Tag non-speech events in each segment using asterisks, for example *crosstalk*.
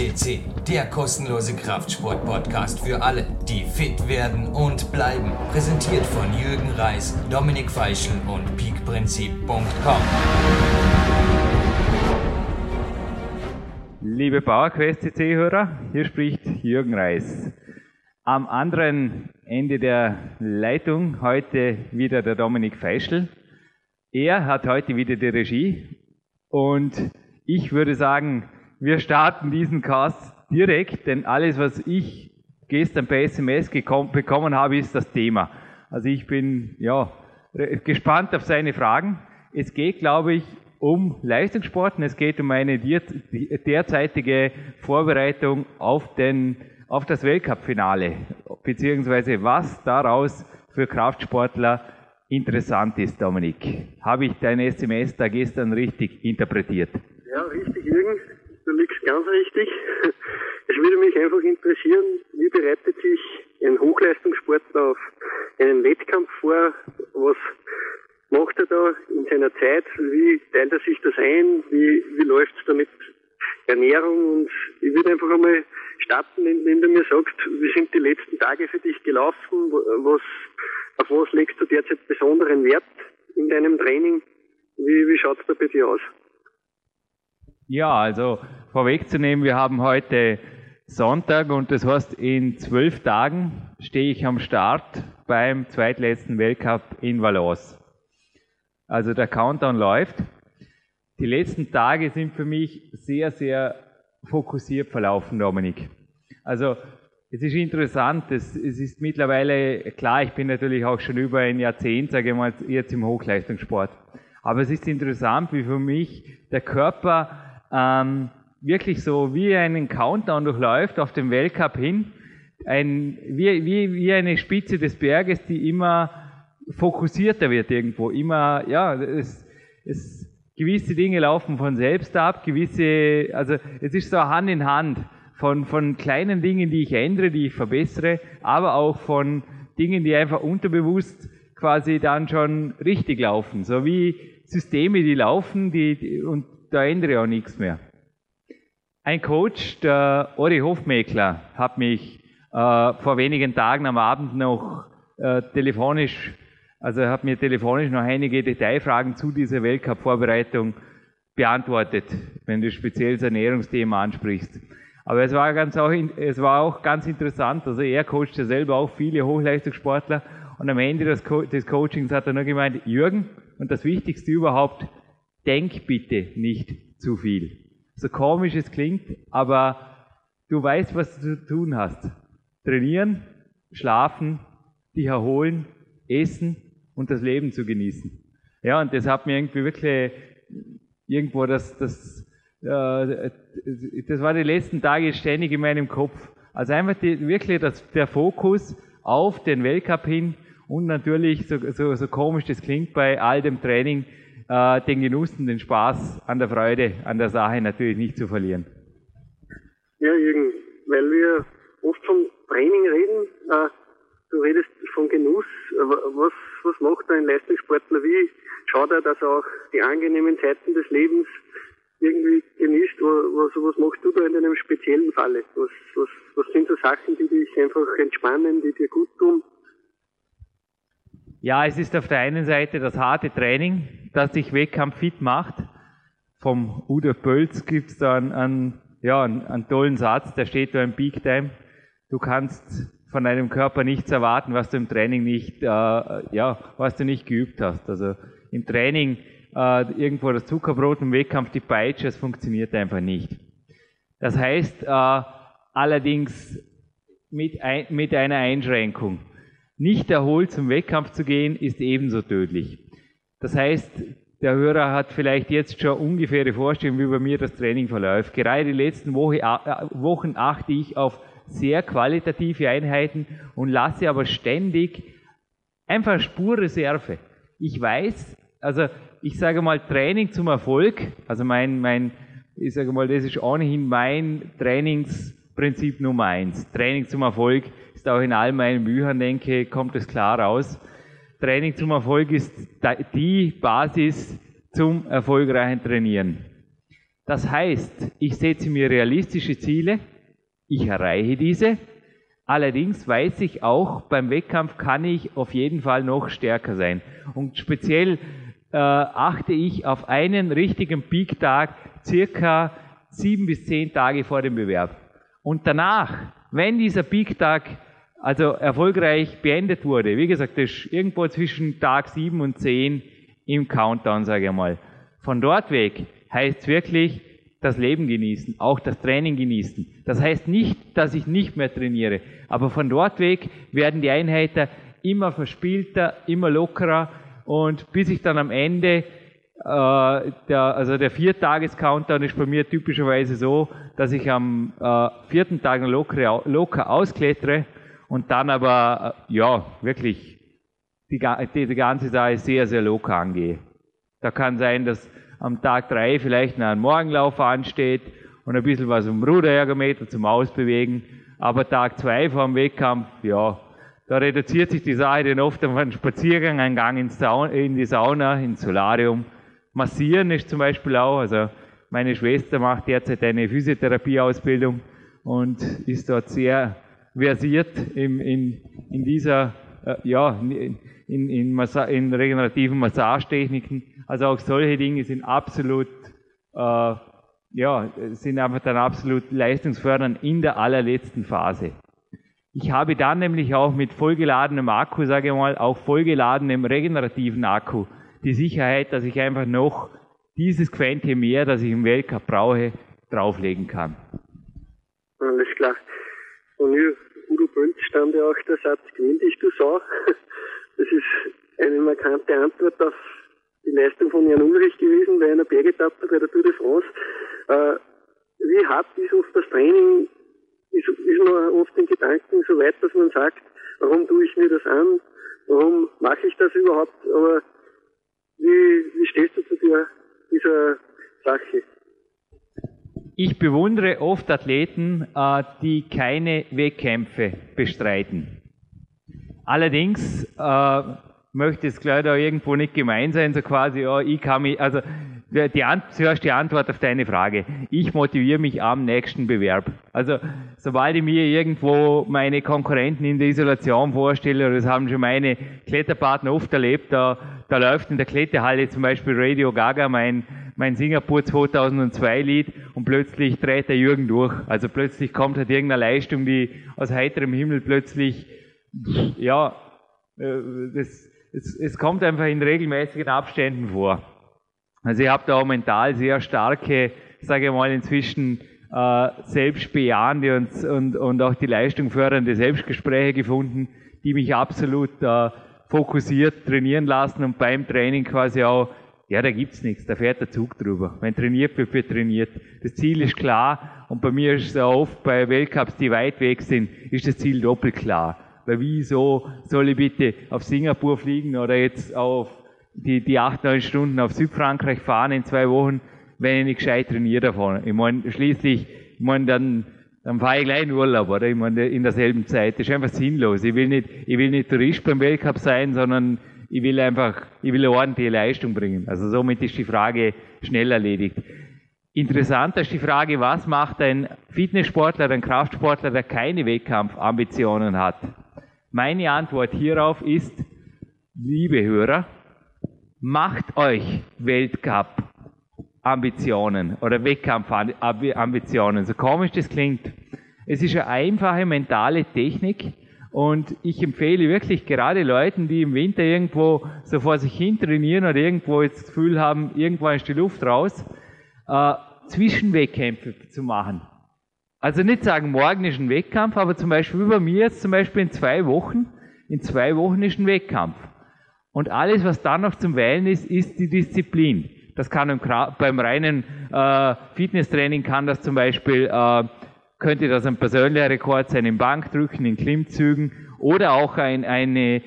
FCC, der kostenlose Kraftsport-Podcast für alle, die fit werden und bleiben. Präsentiert von Jürgen Reis, Dominik Feischl und peakprinzip.com. Liebe PowerQuest CC-Hörer, hier spricht Jürgen Reis. Am anderen Ende der Leitung heute wieder der Dominik Feischl. Er hat heute wieder die Regie und ich würde sagen, wir starten diesen Cast direkt, denn alles, was ich gestern per SMS bekommen habe, ist das Thema. Also ich bin ja gespannt auf seine Fragen. Es geht, glaube ich, um Leistungssport und es geht um eine derzeitige Vorbereitung auf, den, auf das Weltcup-Finale, beziehungsweise was daraus für Kraftsportler interessant ist, Dominik. Habe ich dein SMS da gestern richtig interpretiert? Ja, richtig, Jürgen du liegst ganz richtig. Es würde mich einfach interessieren, wie bereitet sich ein Hochleistungssportler auf einen Wettkampf vor? Was macht er da in seiner Zeit? Wie teilt er sich das ein? Wie, wie läuft es da mit Ernährung? Und ich würde einfach einmal starten, indem du mir sagst, wie sind die letzten Tage für dich gelaufen? Was, auf was legst du derzeit besonderen Wert in deinem Training? Wie, wie schaut es da bei dir aus? Ja, also vorwegzunehmen, wir haben heute Sonntag und das heißt, in zwölf Tagen stehe ich am Start beim zweitletzten Weltcup in Valence. Also der Countdown läuft. Die letzten Tage sind für mich sehr, sehr fokussiert verlaufen, Dominik. Also es ist interessant, es, es ist mittlerweile klar, ich bin natürlich auch schon über ein Jahrzehnt, sage ich mal, jetzt im Hochleistungssport. Aber es ist interessant, wie für mich der Körper ähm, wirklich so wie einen Countdown durchläuft auf dem Weltcup hin, ein, wie, wie, wie eine Spitze des Berges, die immer fokussierter wird irgendwo, immer, ja, es, es, gewisse Dinge laufen von selbst ab, gewisse, also es ist so Hand in Hand von, von kleinen Dingen, die ich ändere, die ich verbessere, aber auch von Dingen, die einfach unterbewusst quasi dann schon richtig laufen, so wie Systeme, die laufen, die, die und da ändere ich auch nichts mehr. Ein Coach, der Ori Hofmeckler, hat mich äh, vor wenigen Tagen am Abend noch äh, telefonisch, also hat mir telefonisch noch einige Detailfragen zu dieser Weltcup-Vorbereitung beantwortet, wenn du speziell das Ernährungsthema ansprichst. Aber es war, ganz auch, es war auch ganz interessant, also er coacht ja selber auch viele Hochleistungssportler und am Ende des, Co des Coachings hat er nur gemeint, Jürgen, und das Wichtigste überhaupt, denk bitte nicht zu viel. So komisch es klingt, aber du weißt, was du zu tun hast. Trainieren, schlafen, dich erholen, essen und das Leben zu genießen. Ja, und das hat mir irgendwie wirklich irgendwo das, das, äh, das war die letzten Tage ständig in meinem Kopf. Also einfach die, wirklich das, der Fokus auf den Weltcup hin und natürlich, so, so, so komisch das klingt bei all dem Training, äh, den Genuss und den Spaß an der Freude, an der Sache natürlich nicht zu verlieren. Ja, Jürgen, weil wir oft vom Training reden, äh, du redest von Genuss. Was, was macht ein Leistungssportler? Wie schaut er, dass er auch die angenehmen Zeiten des Lebens irgendwie genießt? Was, was machst du da in einem speziellen Falle? Was, was, was sind so Sachen, die dich einfach entspannen, die dir gut tun? Ja, es ist auf der einen Seite das harte Training, das dich wettkampffit macht. Vom Udo Pölz gibt's da einen, einen, ja, einen, einen tollen Satz, der steht da im Peak Time. Du kannst von deinem Körper nichts erwarten, was du im Training nicht, äh, ja, was du nicht geübt hast. Also im Training äh, irgendwo das Zuckerbrot, im Wettkampf die Peitsche, das funktioniert einfach nicht. Das heißt äh, allerdings mit, ein, mit einer Einschränkung nicht erholt zum Wettkampf zu gehen, ist ebenso tödlich. Das heißt, der Hörer hat vielleicht jetzt schon ungefähre Vorstellung, wie bei mir das Training verläuft. Gerade die letzten Woche, äh, Wochen achte ich auf sehr qualitative Einheiten und lasse aber ständig einfach Spurreserve. Ich weiß, also ich sage mal Training zum Erfolg, also mein, mein, ich sage mal, das ist ohnehin mein Trainingsprinzip Nummer eins. Training zum Erfolg ist auch in all meinen Büchern, denke kommt es klar raus. Training zum Erfolg ist die Basis zum erfolgreichen Trainieren. Das heißt, ich setze mir realistische Ziele, ich erreiche diese. Allerdings weiß ich auch, beim Wettkampf kann ich auf jeden Fall noch stärker sein. Und speziell äh, achte ich auf einen richtigen Peak-Tag circa sieben bis zehn Tage vor dem Bewerb. Und danach, wenn dieser Peak-Tag also erfolgreich beendet wurde, wie gesagt, das ist irgendwo zwischen Tag sieben und zehn im Countdown, sage ich mal. Von dort weg heißt es wirklich das Leben genießen, auch das Training genießen. Das heißt nicht, dass ich nicht mehr trainiere, aber von dort weg werden die Einheiten immer verspielter, immer lockerer und bis ich dann am Ende, äh, der, also der Viertages-Countdown ist bei mir typischerweise so, dass ich am äh, vierten Tag locker, locker ausklettere und dann aber, äh, ja, wirklich die, die, die ganze Sache sehr, sehr locker angehe. Da kann sein, dass am Tag drei vielleicht noch ein Morgenlauf ansteht und ein bisschen was um Ruderergometer zum Ausbewegen. Aber Tag zwei vor dem Wettkampf, ja, da reduziert sich die Sache dann oft auf einen Spaziergang, einen Gang ins in die Sauna, ins Solarium. Massieren ist zum Beispiel auch, also meine Schwester macht derzeit eine Physiotherapieausbildung und ist dort sehr versiert in, in, in dieser, äh, ja, in, in, Massa in regenerativen Massagetechniken. Also auch solche Dinge sind absolut, äh, ja, sind einfach dann absolut leistungsfördernd in der allerletzten Phase. Ich habe dann nämlich auch mit vollgeladenem Akku, sage ich mal, auch vollgeladenem regenerativen Akku die Sicherheit, dass ich einfach noch dieses Quäntchen mehr, das ich im Weltcup brauche, drauflegen kann. Alles klar. Und hier, Udo Bönz stand ja auch der Satz, gewinn dich du Sau. *laughs* Das ist eine markante Antwort auf die Leistung von Jan Ulrich gewesen bei einer Bergetappe bei der Tour de France. Äh, wie hart ist oft das Training? Ist, ist man oft in Gedanken so weit, dass man sagt, warum tue ich mir das an? Warum mache ich das überhaupt? Aber wie, wie stehst du zu der, dieser Sache? Ich bewundere oft Athleten, äh, die keine Wettkämpfe bestreiten. Allerdings äh, möchte es gleich da irgendwo nicht gemein sein, so quasi, ja, ich kann mich, also die, zuerst die Antwort auf deine Frage. Ich motiviere mich am nächsten Bewerb. Also sobald ich mir irgendwo meine Konkurrenten in der Isolation vorstelle, das haben schon meine Kletterpartner oft erlebt, da, da läuft in der Kletterhalle zum Beispiel Radio Gaga, mein, mein Singapur 2002 Lied, und plötzlich dreht der Jürgen durch. Also plötzlich kommt halt irgendeine Leistung, die aus heiterem Himmel plötzlich ja, äh, das, es, es kommt einfach in regelmäßigen Abständen vor. Also ich habe da auch mental sehr starke, sage ich mal, inzwischen äh, selbstbejahende und, und, und auch die Leistung fördernde Selbstgespräche gefunden, die mich absolut äh, fokussiert trainieren lassen und beim Training quasi auch, ja, da gibt's nichts, da fährt der Zug drüber. Wenn trainiert wird, wird trainiert. Das Ziel ist klar und bei mir ist es auch oft bei Weltcups, die weit weg sind, ist das Ziel doppelt klar. Weil wieso soll ich bitte auf Singapur fliegen oder jetzt auf die, die acht, neun Stunden auf Südfrankreich fahren in zwei Wochen, wenn ich nicht gescheit trainiere davon. Ich meine, schließlich, ich meine, dann, dann fahre ich gleich in Urlaub, oder? Ich meine, in derselben Zeit. Das ist einfach sinnlos. Ich will nicht, ich will nicht Tourist beim Weltcup sein, sondern ich will einfach, ich will eine ordentliche Leistung bringen. Also somit ist die Frage schnell erledigt. Interessanter ist die Frage, was macht ein Fitnesssportler, ein Kraftsportler, der keine Wettkampfambitionen hat? Meine Antwort hierauf ist, liebe Hörer, macht euch Weltcup-Ambitionen oder Wettkampf-Ambitionen, so komisch das klingt. Es ist eine einfache mentale Technik und ich empfehle wirklich gerade Leuten, die im Winter irgendwo so vor sich hin trainieren oder irgendwo jetzt das Gefühl haben, irgendwo ist die Luft raus, äh, Zwischenwettkämpfe zu machen. Also nicht sagen, morgen ist ein Wettkampf, aber zum Beispiel bei mir jetzt zum Beispiel in zwei Wochen, in zwei Wochen ist ein Wettkampf. Und alles, was dann noch zum Wählen ist, ist die Disziplin. Das kann beim reinen äh, Fitnesstraining kann das zum Beispiel, äh, könnte das ein persönlicher Rekord sein im Bankdrücken, in Klimmzügen oder auch ein, eine,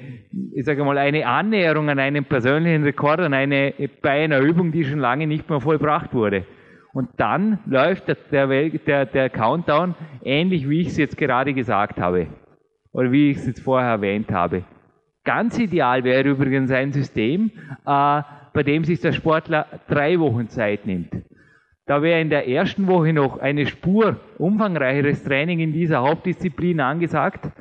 ich sage mal, eine Annäherung an einen persönlichen Rekord, an eine, bei einer Übung, die schon lange nicht mehr vollbracht wurde. Und dann läuft der, der, der Countdown ähnlich, wie ich es jetzt gerade gesagt habe. Oder wie ich es jetzt vorher erwähnt habe. Ganz ideal wäre übrigens ein System, äh, bei dem sich der Sportler drei Wochen Zeit nimmt. Da wäre in der ersten Woche noch eine Spur umfangreicheres Training in dieser Hauptdisziplin angesagt,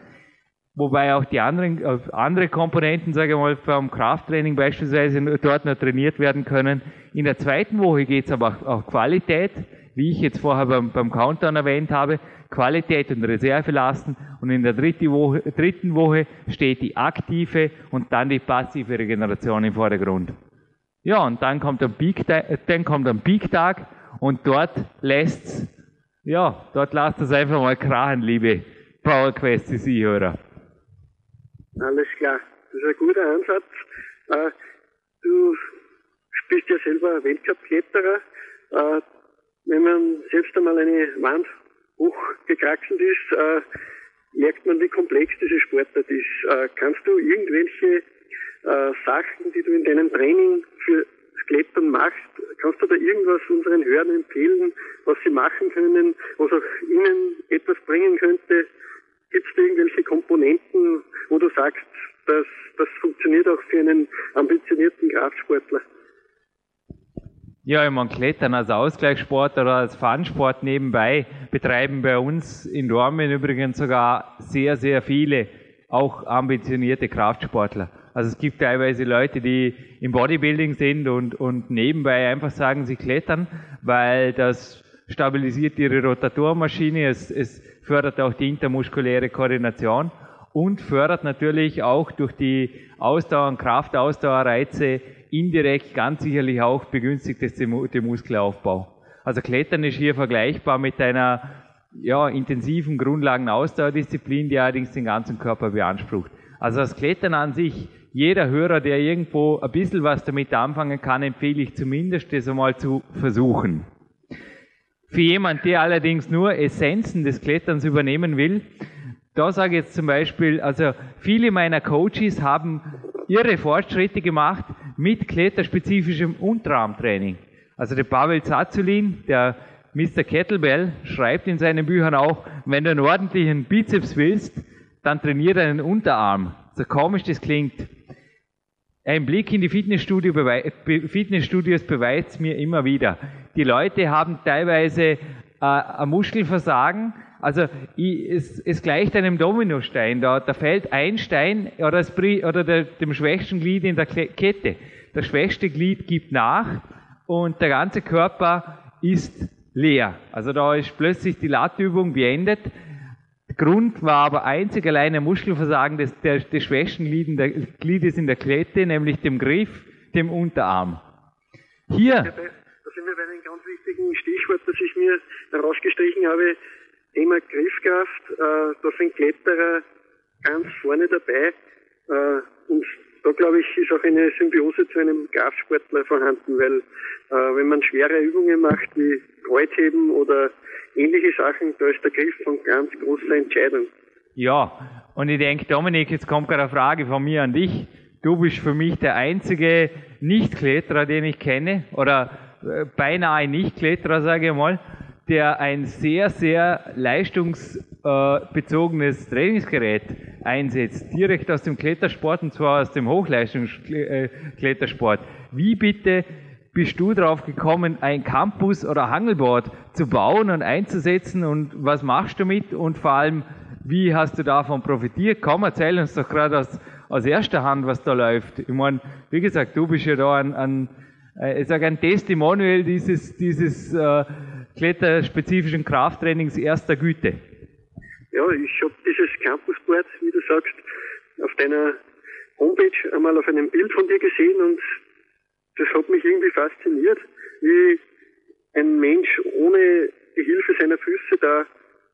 wobei auch die anderen äh, andere Komponenten, sage ich mal, vom Krafttraining beispielsweise dort noch trainiert werden können. In der zweiten Woche geht es aber auch Qualität, wie ich jetzt vorher beim, beim Countdown erwähnt habe, Qualität und Reserve lassen und in der dritte Woche, dritten Woche steht die aktive und dann die passive Regeneration im Vordergrund. Ja, und dann kommt ein Peak, dann kommt ein Peak-Tag und dort lässt's, ja, dort lasst es einfach mal krachen, liebe PowerQuest CC-Hörer. Alles klar, das ist ein guter Ansatz. Äh, du bist ja selber Weltcup-Kletterer. Äh, wenn man selbst einmal eine Wand hochgekraxelt ist, äh, merkt man, wie komplex diese Sportart ist. Äh, kannst du irgendwelche äh, Sachen, die du in deinem Training für Klettern machst, kannst du da irgendwas unseren Hörern empfehlen, was sie machen können, was auch ihnen etwas bringen könnte? Gibt es irgendwelche Komponenten, wo du sagst, dass das funktioniert auch für einen ambitionierten Kraftsportler? Ja, ich meine, Klettern als Ausgleichssport oder als Fun-Sport nebenbei betreiben bei uns in Dormen übrigens sogar sehr, sehr viele, auch ambitionierte Kraftsportler. Also es gibt teilweise Leute, die im Bodybuilding sind und, und nebenbei einfach sagen, sie klettern, weil das stabilisiert ihre Rotatormaschine, es, es fördert auch die intermuskuläre Koordination und fördert natürlich auch durch die Ausdauer- und Kraftausdauerreize indirekt ganz sicherlich auch begünstigt es den Muskelaufbau. Also Klettern ist hier vergleichbar mit einer ja, intensiven Grundlagen-Ausdauerdisziplin, die allerdings den ganzen Körper beansprucht. Also das Klettern an sich, jeder Hörer, der irgendwo ein bisschen was damit anfangen kann, empfehle ich zumindest, das einmal zu versuchen. Für jemand, der allerdings nur Essenzen des Kletterns übernehmen will, da sage ich jetzt zum Beispiel, also viele meiner Coaches haben irre Fortschritte gemacht mit kletterspezifischem Unterarmtraining. Also der Pavel Zazulin, der Mr. Kettlebell, schreibt in seinen Büchern auch, wenn du einen ordentlichen Bizeps willst, dann trainiere deinen Unterarm. So komisch das klingt. Ein Blick in die Fitnessstudio Fitnessstudios beweist mir immer wieder. Die Leute haben teilweise äh, ein Muskelversagen, also ich, es, es gleicht einem Dominostein. Da, da fällt ein Stein oder, das, oder der, dem schwächsten Glied in der Kette. Das schwächste Glied gibt nach und der ganze Körper ist leer. Also da ist plötzlich die Lattübung beendet. Der Grund war aber einzig allein ein Muskelversagen des, der, des schwächsten Gliedes in der Klette, nämlich dem Griff, dem Unterarm. Hier. Da sind wir bei einem ganz wichtigen Stichwort, das ich mir herausgestrichen habe. Thema Griffkraft, äh, da sind Kletterer ganz vorne dabei. Äh, und da glaube ich, ist auch eine Symbiose zu einem Kraftsportler vorhanden, weil äh, wenn man schwere Übungen macht wie Kreuzheben oder ähnliche Sachen, da ist der Griff von ganz großer Entscheidung. Ja, und ich denke, Dominik, jetzt kommt gerade eine Frage von mir an dich. Du bist für mich der einzige Nicht-Kletterer, den ich kenne, oder äh, beinahe Nicht-Kletterer, sage ich mal der ein sehr, sehr leistungsbezogenes Trainingsgerät einsetzt, direkt aus dem Klettersport und zwar aus dem Hochleistungsklettersport. Wie bitte bist du drauf gekommen, ein Campus oder Hangelboard zu bauen und einzusetzen und was machst du mit und vor allem, wie hast du davon profitiert? Komm, erzähl uns doch gerade aus, aus erster Hand, was da läuft. Ich meine, wie gesagt, du bist ja da ein, ein äh, ich sage ein Testimonial dieses, dieses äh, kletterspezifischen Krafttrainings erster Güte. Ja, ich habe dieses Campusboard, wie du sagst, auf deiner Homepage einmal auf einem Bild von dir gesehen und das hat mich irgendwie fasziniert, wie ein Mensch ohne die Hilfe seiner Füße da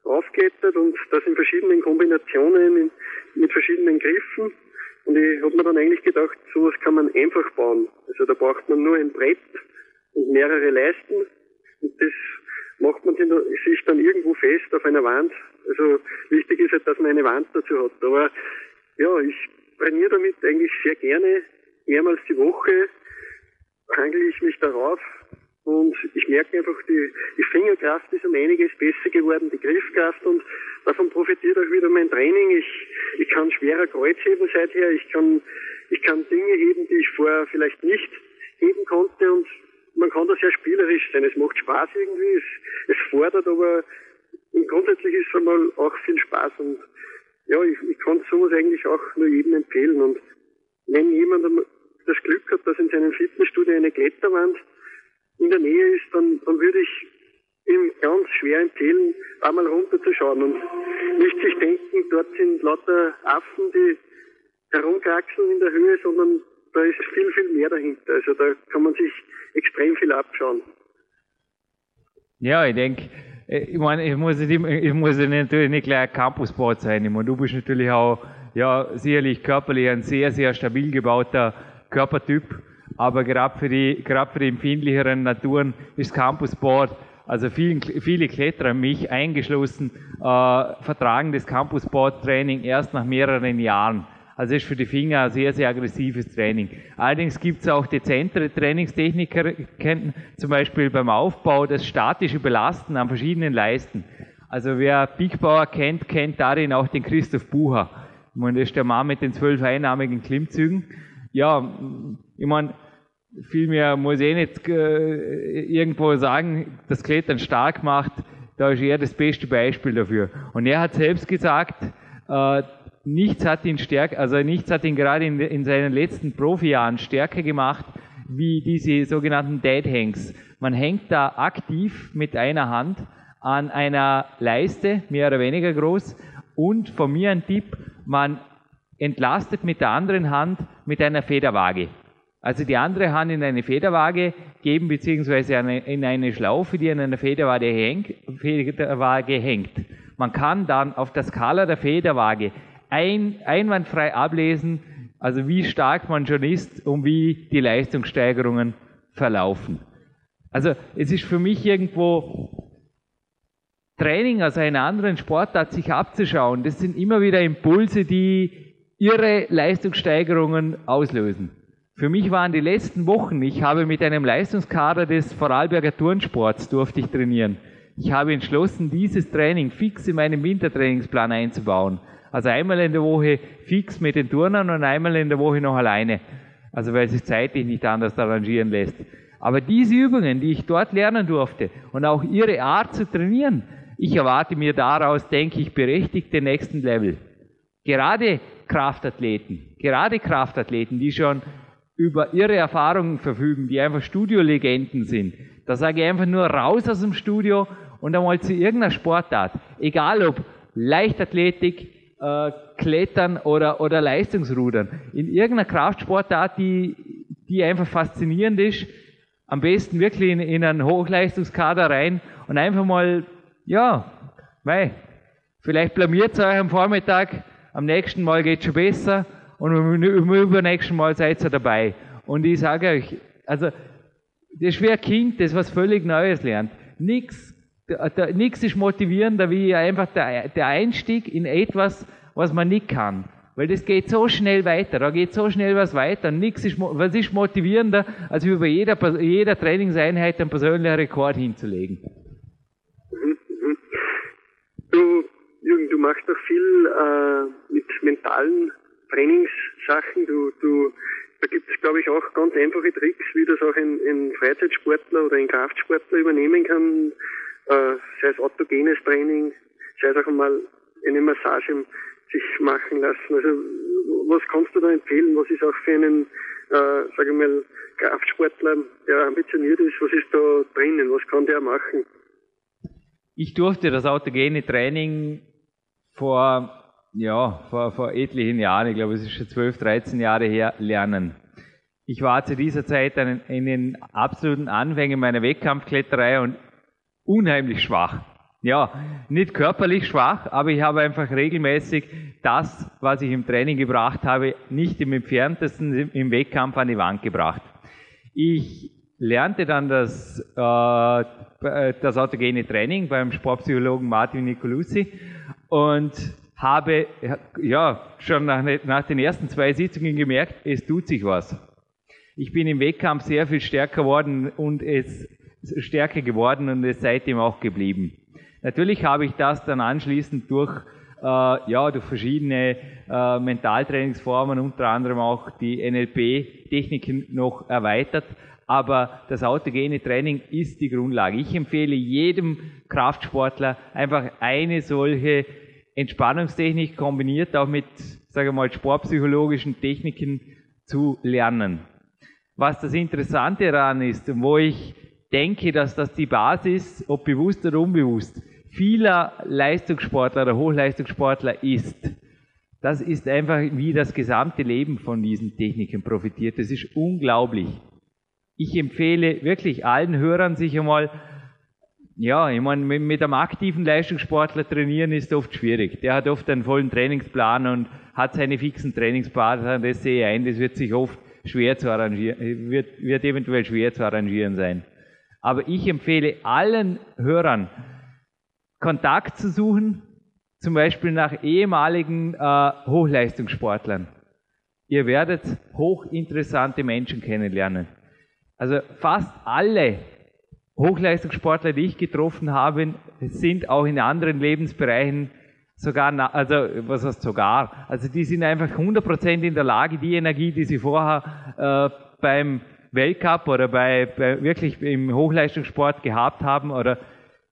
aufklettert und das in verschiedenen Kombinationen, mit verschiedenen Griffen. Und ich habe mir dann eigentlich gedacht, sowas kann man einfach bauen. Also da braucht man nur ein Brett und mehrere Leisten. Und das macht man sich dann irgendwo fest auf einer Wand. Also wichtig ist halt, dass man eine Wand dazu hat. Aber ja, ich trainiere damit eigentlich sehr gerne. Mehrmals die Woche hangel ich mich darauf und ich merke einfach, die, die Fingerkraft ist um einiges besser geworden, die Griffkraft und davon profitiert auch wieder mein Training. Ich, ich kann schwerer Kreuz heben seither, ich kann, ich kann Dinge heben, die ich vorher vielleicht nicht heben konnte und man kann da sehr spielerisch sein. Es macht Spaß irgendwie, es, es fordert, aber grundsätzlich ist es einmal auch viel Spaß und ja, ich, ich kann sowas eigentlich auch nur jedem empfehlen und wenn jemand das Glück hat, dass in seinem Fitnessstudio eine Kletterwand in der Nähe ist, dann, dann würde ich ihm ganz schwer empfehlen, einmal runterzuschauen und nicht sich denken, dort sind lauter Affen, die herumkraxeln in der Höhe, sondern da ist viel, viel mehr dahinter. Also da kann man sich extrem viel abschauen. Ja, ich denke, äh, ich meine, ich muss, ich muss natürlich nicht gleich Campusbord sein. Ich meine, du bist natürlich auch, ja, sicherlich körperlich ein sehr, sehr stabil gebauter Körpertyp. Aber gerade für die, gerade für die empfindlicheren Naturen ist Campusboard, also vielen, viele Kletterer, mich eingeschlossen, äh, vertragen das Campusboard-Training erst nach mehreren Jahren. Also ist für die Finger ein sehr, sehr aggressives Training. Allerdings gibt es auch dezentere Trainingstechniken, zum Beispiel beim Aufbau das statische Belasten an verschiedenen Leisten. Also wer Big Bauer kennt, kennt darin auch den Christoph Bucher. Ich meine, das ist der Mann mit den zwölf einnahmigen Klimmzügen. Ja, ich meine, viel mehr muss ich eh nicht äh, irgendwo sagen, das Klettern stark macht. Da ist er das beste Beispiel dafür. Und er hat selbst gesagt, äh, nichts hat ihn stärker, also nichts hat ihn gerade in, in seinen letzten Profijahren stärker gemacht, wie diese sogenannten Dead Hangs. Man hängt da aktiv mit einer Hand an einer Leiste, mehr oder weniger groß, und von mir ein Tipp, man entlastet mit der anderen Hand mit einer Federwaage. Also die andere Hand in eine Federwaage geben, beziehungsweise in eine Schlaufe, die an einer Federwaage hängt. Federwaage hängt. Man kann dann auf der Skala der Federwaage ein, einwandfrei ablesen, also wie stark man schon ist und wie die Leistungssteigerungen verlaufen. Also es ist für mich irgendwo Training aus einer anderen Sportart sich abzuschauen. Das sind immer wieder Impulse, die ihre Leistungssteigerungen auslösen. Für mich waren die letzten Wochen, ich habe mit einem Leistungskader des Vorarlberger Turnsports durfte ich trainieren. Ich habe entschlossen, dieses Training fix in meinen Wintertrainingsplan einzubauen. Also einmal in der Woche fix mit den Turnern und einmal in der Woche noch alleine. Also weil sich zeitlich nicht anders arrangieren lässt. Aber diese Übungen, die ich dort lernen durfte und auch ihre Art zu trainieren, ich erwarte mir daraus, denke ich, berechtigt den nächsten Level. Gerade Kraftathleten, gerade Kraftathleten, die schon über ihre Erfahrungen verfügen, die einfach Studiolegenden sind. Da sage ich einfach nur raus aus dem Studio und einmal zu irgendeiner Sportart. Egal ob Leichtathletik, äh, Klettern oder, oder Leistungsrudern. In irgendeiner Kraftsportart, die, die einfach faszinierend ist, am besten wirklich in, in einen Hochleistungskader rein und einfach mal, ja, mei, vielleicht blamiert ihr euch am Vormittag, am nächsten Mal geht es schon besser und im übernächsten Mal seid ihr dabei. Und ich sage euch, also, das ist wie ein Kind, das was völlig Neues lernt. Nichts Nichts ist motivierender wie einfach der, der Einstieg in etwas, was man nicht kann. Weil das geht so schnell weiter, da geht so schnell was weiter. Nichts ist, was ist motivierender, als über jeder, jeder Trainingseinheit einen persönlichen Rekord hinzulegen. Mhm, mhm. Du, Jürgen, du machst doch viel äh, mit mentalen Trainingssachen. Du, du, da gibt es, glaube ich, auch ganz einfache Tricks, wie das auch ein, ein Freizeitsportler oder ein Kraftsportler übernehmen kann äh, sei es autogenes Training, sei es auch einmal eine Massage sich machen lassen. Also was kannst du da empfehlen? Was ist auch für einen, äh, sage ich mal, Kraftsportler, der ambitioniert ist, was ist da drinnen? Was kann der machen? Ich durfte das autogene Training vor, ja, vor, vor etlichen Jahren, ich glaube es ist schon 12, 13 Jahre her, lernen. Ich war zu dieser Zeit in den absoluten Anfängen meiner Wettkampfkletterei und unheimlich schwach. Ja, nicht körperlich schwach, aber ich habe einfach regelmäßig das, was ich im Training gebracht habe, nicht im entferntesten im Wettkampf an die Wand gebracht. Ich lernte dann das, äh, das autogene Training beim Sportpsychologen Martin Nicolussi und habe ja schon nach, nach den ersten zwei Sitzungen gemerkt, es tut sich was. Ich bin im Wettkampf sehr viel stärker geworden und es stärker geworden und ist seitdem auch geblieben. Natürlich habe ich das dann anschließend durch äh, ja, durch verschiedene äh, Mentaltrainingsformen, unter anderem auch die NLP-Techniken noch erweitert. Aber das autogene Training ist die Grundlage. Ich empfehle jedem Kraftsportler einfach eine solche Entspannungstechnik kombiniert auch mit, sage mal, sportpsychologischen Techniken zu lernen. Was das Interessante daran ist und wo ich denke, dass das die Basis, ob bewusst oder unbewusst, vieler Leistungssportler oder Hochleistungssportler ist, das ist einfach, wie das gesamte Leben von diesen Techniken profitiert. Das ist unglaublich. Ich empfehle wirklich allen Hörern, sich einmal, ja, ich meine, mit einem aktiven Leistungssportler trainieren ist oft schwierig. Der hat oft einen vollen Trainingsplan und hat seine fixen Trainingspartner. Das sehe ich ein, das wird sich oft schwer zu arrangieren, wird, wird eventuell schwer zu arrangieren sein. Aber ich empfehle allen Hörern, Kontakt zu suchen, zum Beispiel nach ehemaligen äh, Hochleistungssportlern. Ihr werdet hochinteressante Menschen kennenlernen. Also fast alle Hochleistungssportler, die ich getroffen habe, sind auch in anderen Lebensbereichen sogar, also was heißt sogar, also die sind einfach 100% in der Lage, die Energie, die sie vorher äh, beim Weltcup oder bei, bei wirklich im Hochleistungssport gehabt haben oder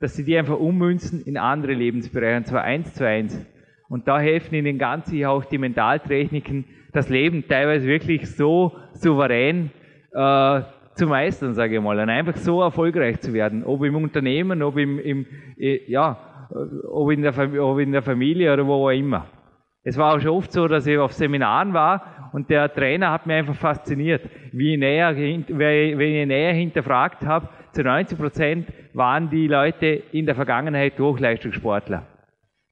dass sie die einfach ummünzen in andere Lebensbereiche, und zwar eins zu eins. Und da helfen ihnen ganz sicher auch die Mentaltechniken, das Leben teilweise wirklich so souverän äh, zu meistern, sage ich mal, und einfach so erfolgreich zu werden, ob im Unternehmen, ob im, im äh, ja, ob in, der, ob in der Familie oder wo auch immer. Es war auch schon oft so, dass ich auf Seminaren war und der Trainer hat mich einfach fasziniert, wie ich näher, wenn ich näher hinterfragt habe, zu 90 Prozent waren die Leute in der Vergangenheit Hochleistungssportler.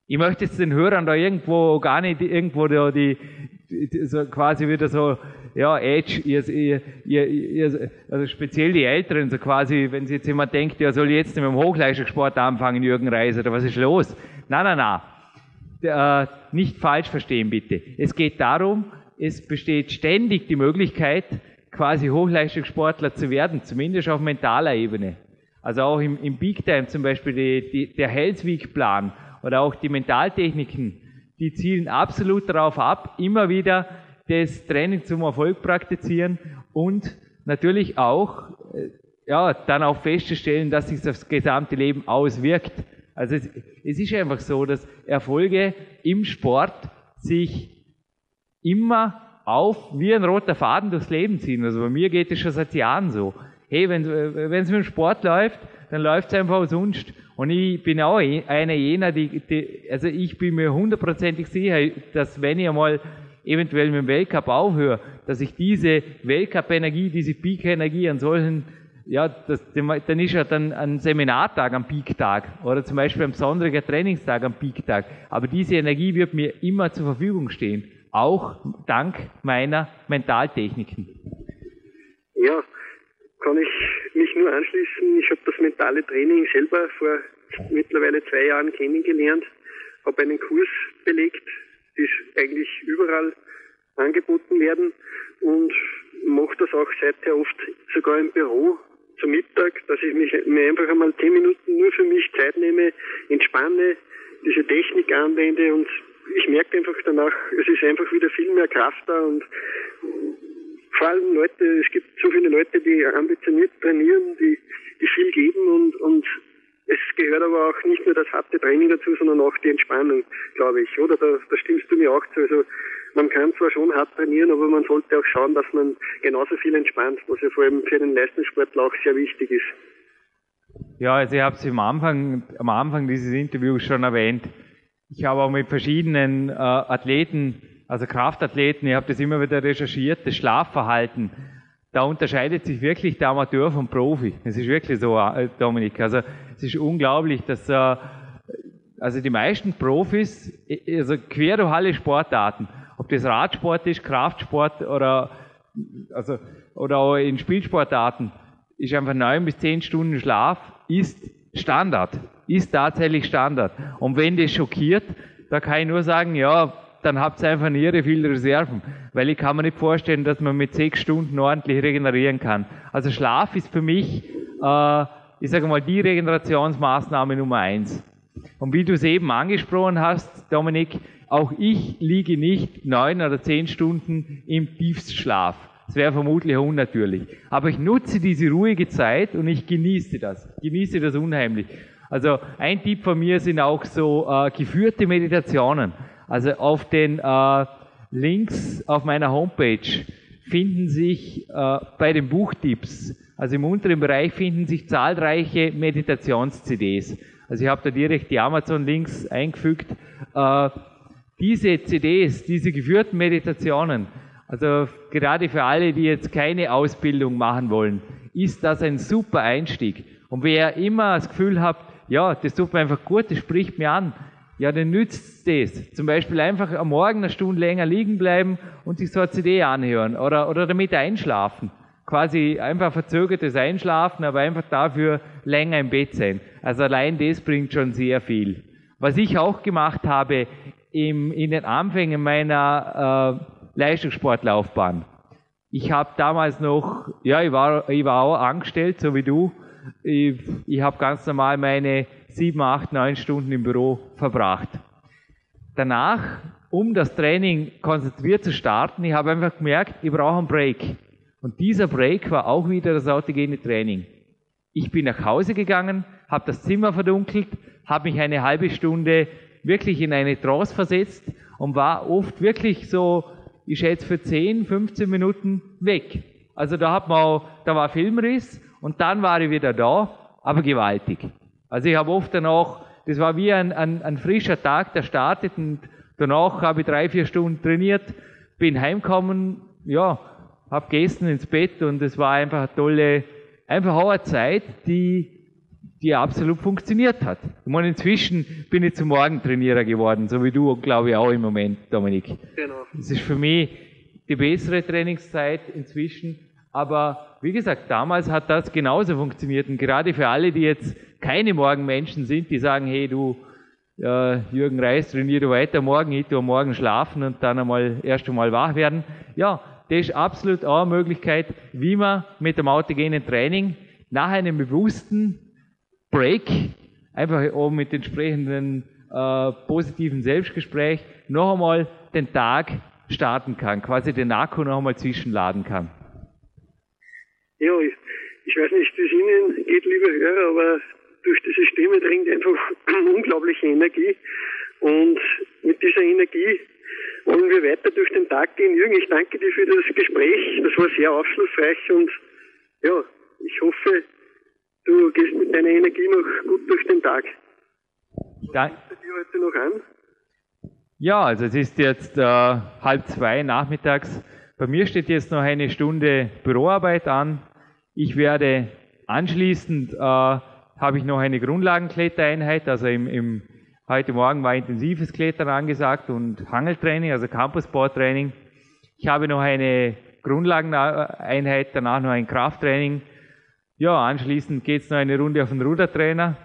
Ich möchte jetzt den Hörern da irgendwo gar nicht irgendwo die, die so quasi wieder so, ja, Edge, ihr, ihr, ihr, also speziell die Älteren, so quasi, wenn sich jetzt jemand denkt, der soll jetzt mit dem Hochleistungssport anfangen, Jürgen Reis, oder was ist los? Nein, nein, nein äh, nicht falsch verstehen bitte. Es geht darum, es besteht ständig die Möglichkeit, quasi Hochleistungssportler zu werden, zumindest auf mentaler Ebene. Also auch im, im Big Time zum Beispiel die, die, der Health Week Plan oder auch die Mentaltechniken, die zielen absolut darauf ab, immer wieder das Training zum Erfolg praktizieren und natürlich auch, äh, ja, dann auch festzustellen, dass sich das gesamte Leben auswirkt. Also es, es ist einfach so, dass Erfolge im Sport sich immer auf wie ein roter Faden durchs Leben ziehen. Also bei mir geht es schon seit Jahren so. Hey, wenn es mit dem Sport läuft, dann läuft es einfach sonst. Und ich bin auch einer jener, die, die, also ich bin mir hundertprozentig sicher, dass wenn ich einmal eventuell mit dem Weltcup aufhöre, dass ich diese Weltcup-Energie, diese Peak-Energie an solchen ja, das, dann ist ja dann ein Seminartag am Peak-Tag oder zum Beispiel ein besonderer Trainingstag am Peak-Tag. Aber diese Energie wird mir immer zur Verfügung stehen, auch dank meiner Mentaltechniken. Ja, kann ich mich nur anschließen. Ich habe das mentale Training selber vor mittlerweile zwei Jahren kennengelernt, habe einen Kurs belegt, die eigentlich überall angeboten werden und mache das auch seither oft sogar im Büro zu Mittag, dass ich mich, mir einfach einmal zehn Minuten nur für mich Zeit nehme, entspanne, diese Technik anwende und ich merke einfach danach, es ist einfach wieder viel mehr Kraft da und vor allem Leute, es gibt so viele Leute, die ambitioniert trainieren, die, die viel geben und, und es gehört aber auch nicht nur das harte Training dazu, sondern auch die Entspannung, glaube ich, oder? Da, da stimmst du mir auch zu. Also man kann zwar schon hart trainieren, aber man sollte auch schauen, dass man genauso viel entspannt, was ja vor allem für den Leistungssportler auch sehr wichtig ist. Ja, also ich habe es am Anfang, am Anfang dieses Interviews schon erwähnt. Ich habe auch mit verschiedenen äh, Athleten, also Kraftathleten, ich habe das immer wieder recherchiert, das Schlafverhalten. Da unterscheidet sich wirklich der Amateur vom Profi. Es ist wirklich so, äh, Dominik. Also es ist unglaublich, dass äh, also die meisten Profis, also quer durch alle Sportarten, ob das Radsport ist, Kraftsport oder, also, oder auch in Spielsportarten, ist einfach neun bis zehn Stunden Schlaf, ist Standard. Ist tatsächlich Standard. Und wenn das schockiert, da kann ich nur sagen, ja, dann habt ihr einfach nicht viele Reserven. Weil ich kann mir nicht vorstellen, dass man mit sechs Stunden ordentlich regenerieren kann. Also Schlaf ist für mich, äh, ich sage mal, die Regenerationsmaßnahme Nummer eins. Und wie du es eben angesprochen hast, Dominik, auch ich liege nicht neun oder zehn Stunden im Tiefstschlaf. Das wäre vermutlich unnatürlich. Aber ich nutze diese ruhige Zeit und ich genieße das. Genieße das unheimlich. Also ein Tipp von mir sind auch so äh, geführte Meditationen. Also auf den äh, Links auf meiner Homepage finden sich äh, bei den Buchtipps, also im unteren Bereich finden sich zahlreiche Meditations-CDs. Also ich habe da direkt die Amazon-Links eingefügt. Äh, diese CDs, diese geführten Meditationen, also gerade für alle, die jetzt keine Ausbildung machen wollen, ist das ein super Einstieg. Und wer immer das Gefühl hat, ja, das tut mir einfach gut, das spricht mir an, ja, dann nützt das. Zum Beispiel einfach am Morgen eine Stunde länger liegen bleiben und sich so eine CD anhören oder, oder damit einschlafen. Quasi einfach verzögertes Einschlafen, aber einfach dafür länger im Bett sein. Also allein das bringt schon sehr viel. Was ich auch gemacht habe im, in den Anfängen meiner äh, Leistungssportlaufbahn. Ich habe damals noch, ja, ich war, ich war auch angestellt, so wie du. Ich, ich habe ganz normal meine sieben, acht, neun Stunden im Büro verbracht. Danach, um das Training konzentriert zu starten, ich habe einfach gemerkt, ich brauche einen Break. Und dieser Break war auch wieder das autogene Training. Ich bin nach Hause gegangen, habe das Zimmer verdunkelt, habe mich eine halbe Stunde wirklich in eine Trance versetzt und war oft wirklich so, ich schätze für 10, 15 Minuten weg. Also da hat man auch, da war Filmriss und dann war ich wieder da, aber gewaltig. Also ich habe oft danach, das war wie ein, ein, ein frischer Tag, der startet und danach habe ich drei, vier Stunden trainiert, bin heimgekommen, ja, habe gegessen ins Bett und es war einfach eine tolle, einfach auch eine Zeit, die, die absolut funktioniert hat. Ich meine, inzwischen bin ich zum Morgentrainierer geworden, so wie du, glaube ich, auch im Moment, Dominik. Genau. Das ist für mich die bessere Trainingszeit inzwischen, aber wie gesagt, damals hat das genauso funktioniert und gerade für alle, die jetzt keine Morgenmenschen sind, die sagen, hey du, äh, Jürgen Reis, trainier du weiter morgen, ich tu morgen schlafen und dann einmal erst einmal wach werden. Ja, das ist absolut auch eine Möglichkeit, wie man mit dem autogenen Training nach einem bewussten Break, einfach auch mit entsprechenden äh, positiven Selbstgespräch, noch einmal den Tag starten kann, quasi den Akku noch einmal zwischenladen kann. Ja, ich, ich weiß nicht, wie es Ihnen geht, liebe Hörer, aber durch diese Stimme dringt einfach *clears throat* unglaubliche Energie. Und mit dieser Energie wollen wir weiter durch den Tag gehen. Jürgen, ich danke dir für das Gespräch. Das war sehr aufschlussreich und ja, ich hoffe, du gehst mit deiner Energie noch gut durch den Tag. Was dir heute noch an? Ja, also es ist jetzt äh, halb zwei nachmittags. Bei mir steht jetzt noch eine Stunde Büroarbeit an. Ich werde anschließend äh, habe ich noch eine Grundlagenklettereinheit, also im, im, heute Morgen war intensives Klettern angesagt und Hangeltraining, also Campussporttraining. Ich habe noch eine Grundlageneinheit, danach noch ein Krafttraining. Ja, anschließend geht's noch eine Runde auf den Rudertrainer.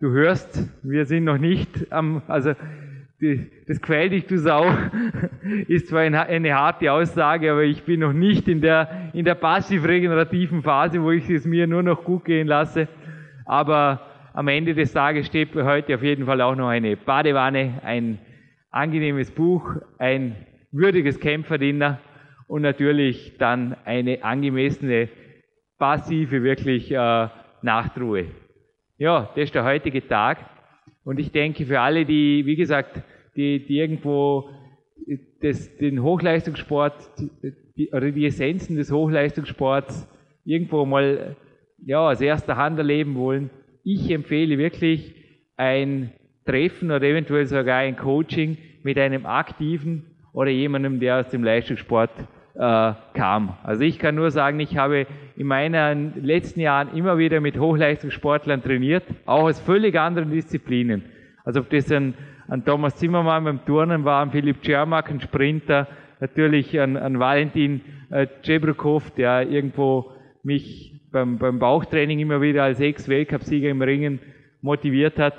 Du hörst, wir sind noch nicht am, also die, das quäl dich, du Sau, *laughs* ist zwar eine, harte Aussage, aber ich bin noch nicht in der, in der passiv-regenerativen Phase, wo ich es mir nur noch gut gehen lasse. Aber am Ende des Tages steht heute auf jeden Fall auch noch eine Badewanne, ein angenehmes Buch, ein würdiges Kämpferdiener und natürlich dann eine angemessene passive wirklich äh, Nachtruhe. Ja, das ist der heutige Tag und ich denke für alle, die, wie gesagt, die, die irgendwo das, den Hochleistungssport die, oder die Essenzen des Hochleistungssports irgendwo mal ja, aus erster Hand erleben wollen, ich empfehle wirklich ein Treffen oder eventuell sogar ein Coaching mit einem aktiven oder jemandem, der aus dem Leistungssport äh, kam. Also ich kann nur sagen, ich habe in meinen letzten Jahren immer wieder mit Hochleistungssportlern trainiert, auch aus völlig anderen Disziplinen. Also ob das ein, ein Thomas Zimmermann beim Turnen war, ein Philipp Czermak, ein Sprinter, natürlich ein, ein Valentin äh, der irgendwo mich beim, beim Bauchtraining immer wieder als Ex-Weltcupsieger im Ringen motiviert hat.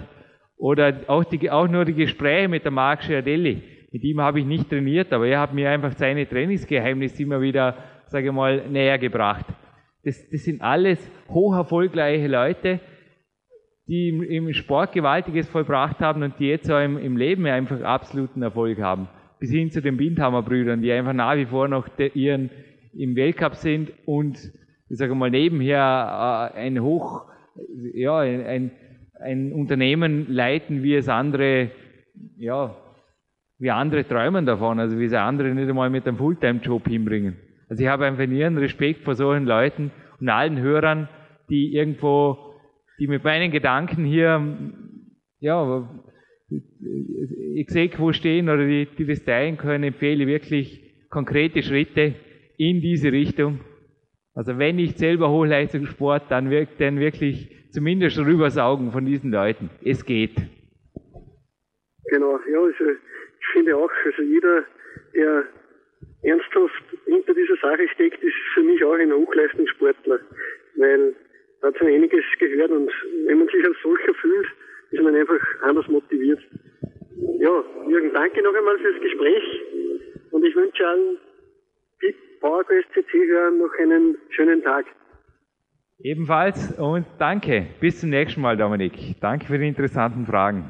Oder auch, die, auch nur die Gespräche mit der Marc Schiardelli. Mit ihm habe ich nicht trainiert, aber er hat mir einfach seine Trainingsgeheimnisse immer wieder, sage ich mal, näher gebracht. Das, das sind alles hoch erfolgreiche Leute, die im, im Sport Gewaltiges vollbracht haben und die jetzt auch im, im Leben einfach absoluten Erfolg haben. Bis hin zu den Bindhammer Brüdern, die einfach nach wie vor noch de, ihren im Weltcup sind und ich sage mal nebenher äh, ein hoch ja ein, ein Unternehmen leiten, wie es andere ja wie andere träumen davon, also wie es andere nicht einmal mit einem Fulltime-Job hinbringen. Also ich habe einfach ihren Respekt vor solchen Leuten und allen Hörern, die irgendwo, die mit meinen Gedanken hier, ja, ich sehe, wo stehen oder die, die das teilen können, empfehle wirklich konkrete Schritte in diese Richtung. Also wenn nicht selber Hochleistungssport, dann wirkt dann wirklich zumindest rübersaugen von diesen Leuten. Es geht. Genau, ja, also ich finde auch, also jeder, der ernsthaft hinter dieser Sache steckt, ist für mich auch ein Hochleistungssportler, weil da hat schon einiges gehört und wenn man sich als solcher fühlt, ist man einfach anders motiviert. Ja, Jürgen, danke noch einmal fürs Gespräch und ich wünsche allen PowerQuest CC-Hörern noch einen schönen Tag. Ebenfalls und danke. Bis zum nächsten Mal, Dominik. Danke für die interessanten Fragen.